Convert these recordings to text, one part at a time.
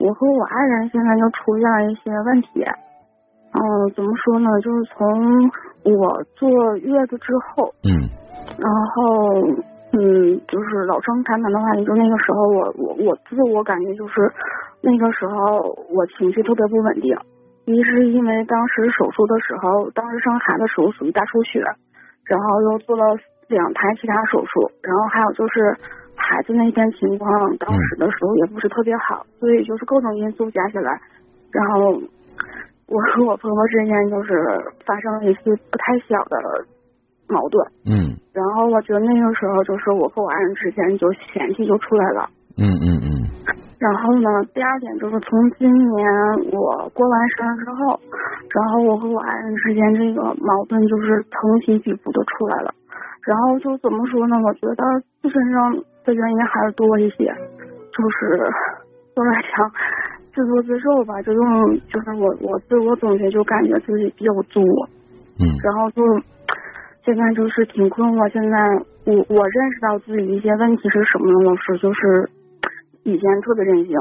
我和我爱人现在就出现了一些问题。嗯，怎么说呢？就是从我坐月子之后，嗯然后嗯，就是老生常谈的话，就那个时候我我我自我感觉就是那个时候我情绪特别不稳定。一是因为当时手术的时候，当时生孩子时候属于大出血，然后又做了两台其他手术，然后还有就是孩子那边情况，当时的时候也不是特别好，所以就是各种因素加起来，然后我和我婆婆之间就是发生了一次不太小的矛盾。嗯然后我觉得那个时候就是我和我爱人之间就嫌弃就出来了。嗯嗯嗯然后呢，第二点就是从今年我过完生日之后，然后我和我爱人之间这个矛盾就是层起起伏的出来了。然后就怎么说呢？我觉得自身上的原因还是多一些，就是就来讲自作自受吧。就用就是我我自我总结就感觉自己比较作。嗯然后就现在就是挺困惑。现在我我认识到自己一些问题是什么呢？老师就是以前特别任性，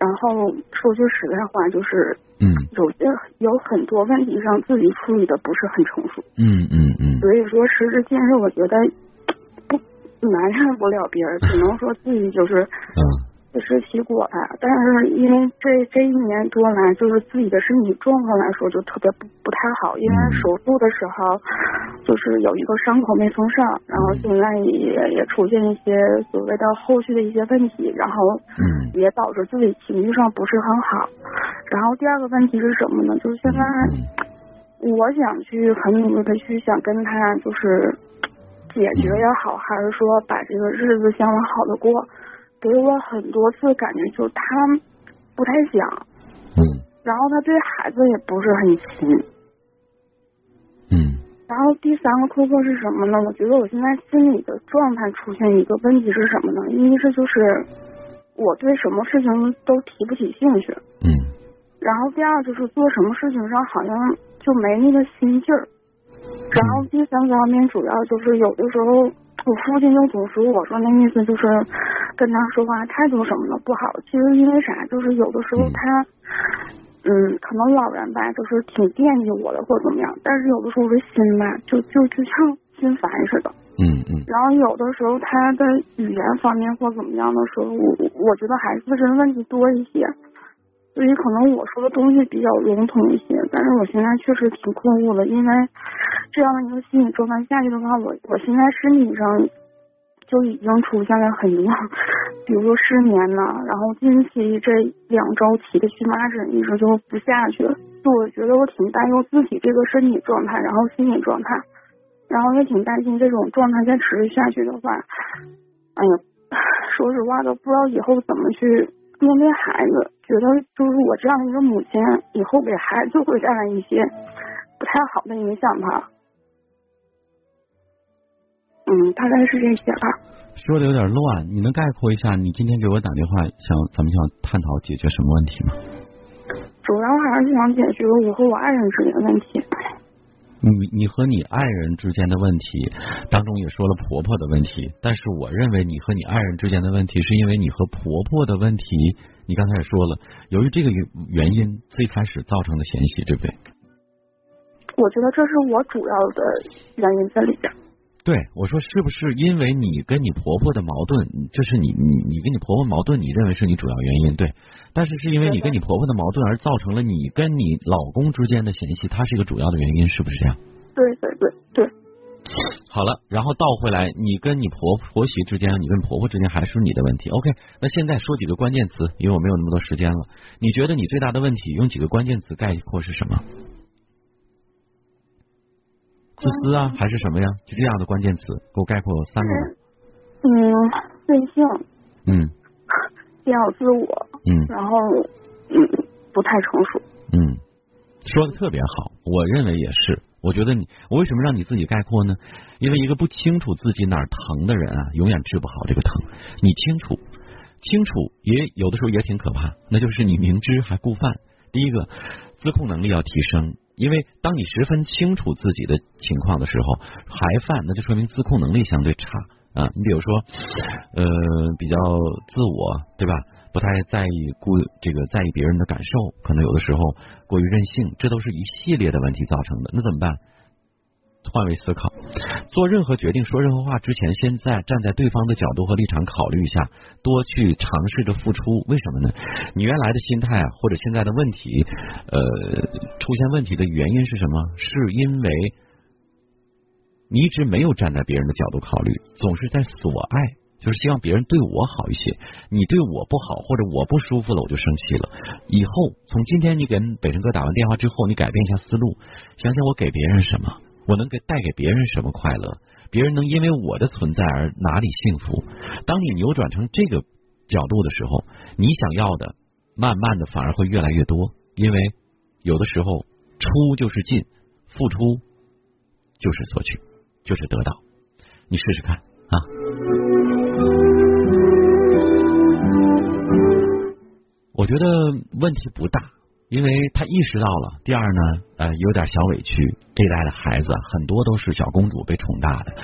然后说句实在话，就是嗯有些有很多问题上自己处理的不是很成熟，嗯嗯嗯所以说时至今日，我觉得不埋怨不了别人，只能说自己就是嗯自食其果吧。但是因为这这一年多来，就是自己的身体状况来说就特别不不太好，因为嗯手术的时候就是有一个伤口没缝上，然后现在也也出现一些所谓的后续的一些问题，然后嗯也导致自己情绪上不是很好。然后第二个问题是什么呢？就是现在我想去很努力的去想跟他就是解决也好，还是说把这个日子想往好的过，给我很多次感觉就是他不太想，嗯然后他对孩子也不是很亲。嗯然后第三个困惑是什么呢？我觉得我现在心理的状态出现一个问题是什么呢？一是就是我对什么事情都提不起兴趣，嗯然后第二就是做什么事情上好像就没那个心劲儿，然后第三方面主要就是有的时候我父亲就总说我说那意思就是跟他说话态度什么的不好，其实因为啥就是有的时候他嗯可能老人吧就是挺惦记我的或者怎么样，但是有的时候这心吧就就就像心烦似的。嗯嗯然后有的时候他的语言方面或怎么样的时候，我我觉得还是自身问题多一些，所以可能我说的东西比较笼统一些。但是我现在确实挺困惑的，因为这样的一个心理状态下去的话，我我现在身体上就已经出现了很多，比如说失眠呐，然后近期这两周起的荨麻疹一直就不下去了，就我觉得我挺担忧自己这个身体状态，然后心理状态。然后也挺担心这种状态再持续下去的话，哎呀，说实话都不知道以后怎么去面对孩子，觉得就是我这样的一个母亲，以后给孩子会带来一些不太好的影响吧。嗯，大概是这些吧。说的有点乱，你能概括一下你今天给我打电话想咱们想探讨解决什么问题吗？主要还是想解决我和我爱人之间的问题。你你和你爱人之间的问题当中也说了婆婆的问题，但是我认为你和你爱人之间的问题是因为你和婆婆的问题，你刚才也说了，由于这个原原因最开始造成的嫌隙，对不对？我觉得这是我主要的原因在里边。对，我说是不是因为你跟你婆婆的矛盾，这是你你你跟你婆婆矛盾，你认为是你主要原因，对？但是是因为你跟你婆婆的矛盾而造成了你跟你老公之间的嫌隙，它是一个主要的原因，是不是这样？对对对对，好了，然后倒回来，你跟你婆婆媳之间，你跟婆婆之间还是你的问题。OK，那现在说几个关键词，因为我没有那么多时间了。你觉得你最大的问题，用几个关键词概括是什么？自私啊，还是什么呀？就这样的关键词，给我概括三个吧。嗯，任性，嗯比较自我，嗯然后嗯不太成熟。嗯，说的特别好，我认为也是。我觉得你，我为什么让你自己概括呢？因为一个不清楚自己哪儿疼的人啊，永远治不好这个疼。你清楚，清楚也有的时候也挺可怕，那就是你明知还故犯。第一个，自控能力要提升，因为当你十分清楚自己的情况的时候，还犯，那就说明自控能力相对差啊。你比如说，呃，比较自我，对吧？不太在意顾这个在意别人的感受，可能有的时候过于任性，这都是一系列的问题造成的。那怎么办？换位思考，做任何决定、说任何话之前，先在站在对方的角度和立场考虑一下，多去尝试着付出。为什么呢？你原来的心态啊，或者现在的问题，呃，出现问题的原因是什么？是因为你一直没有站在别人的角度考虑，总是在索爱，就是希望别人对我好一些。你对我不好，或者我不舒服了，我就生气了。以后从今天你跟北辰哥打完电话之后，你改变一下思路，想想我给别人什么。我能给带给别人什么快乐？别人能因为我的存在而哪里幸福？当你扭转成这个角度的时候，你想要的慢慢的反而会越来越多。因为有的时候出就是进，付出就是索取，就是得到。你试试看啊！我觉得问题不大。因为他意识到了，第二呢，呃，有点小委屈。这一代的孩子很多都是小公主被宠大的，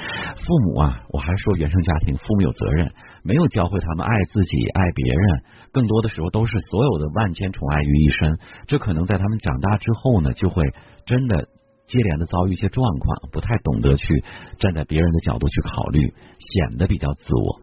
父母啊，我还是说原生家庭，父母有责任，没有教会他们爱自己、爱别人，更多的时候都是所有的万千宠爱于一身。这可能在他们长大之后呢，就会真的接连的遭遇一些状况，不太懂得去站在别人的角度去考虑，显得比较自我。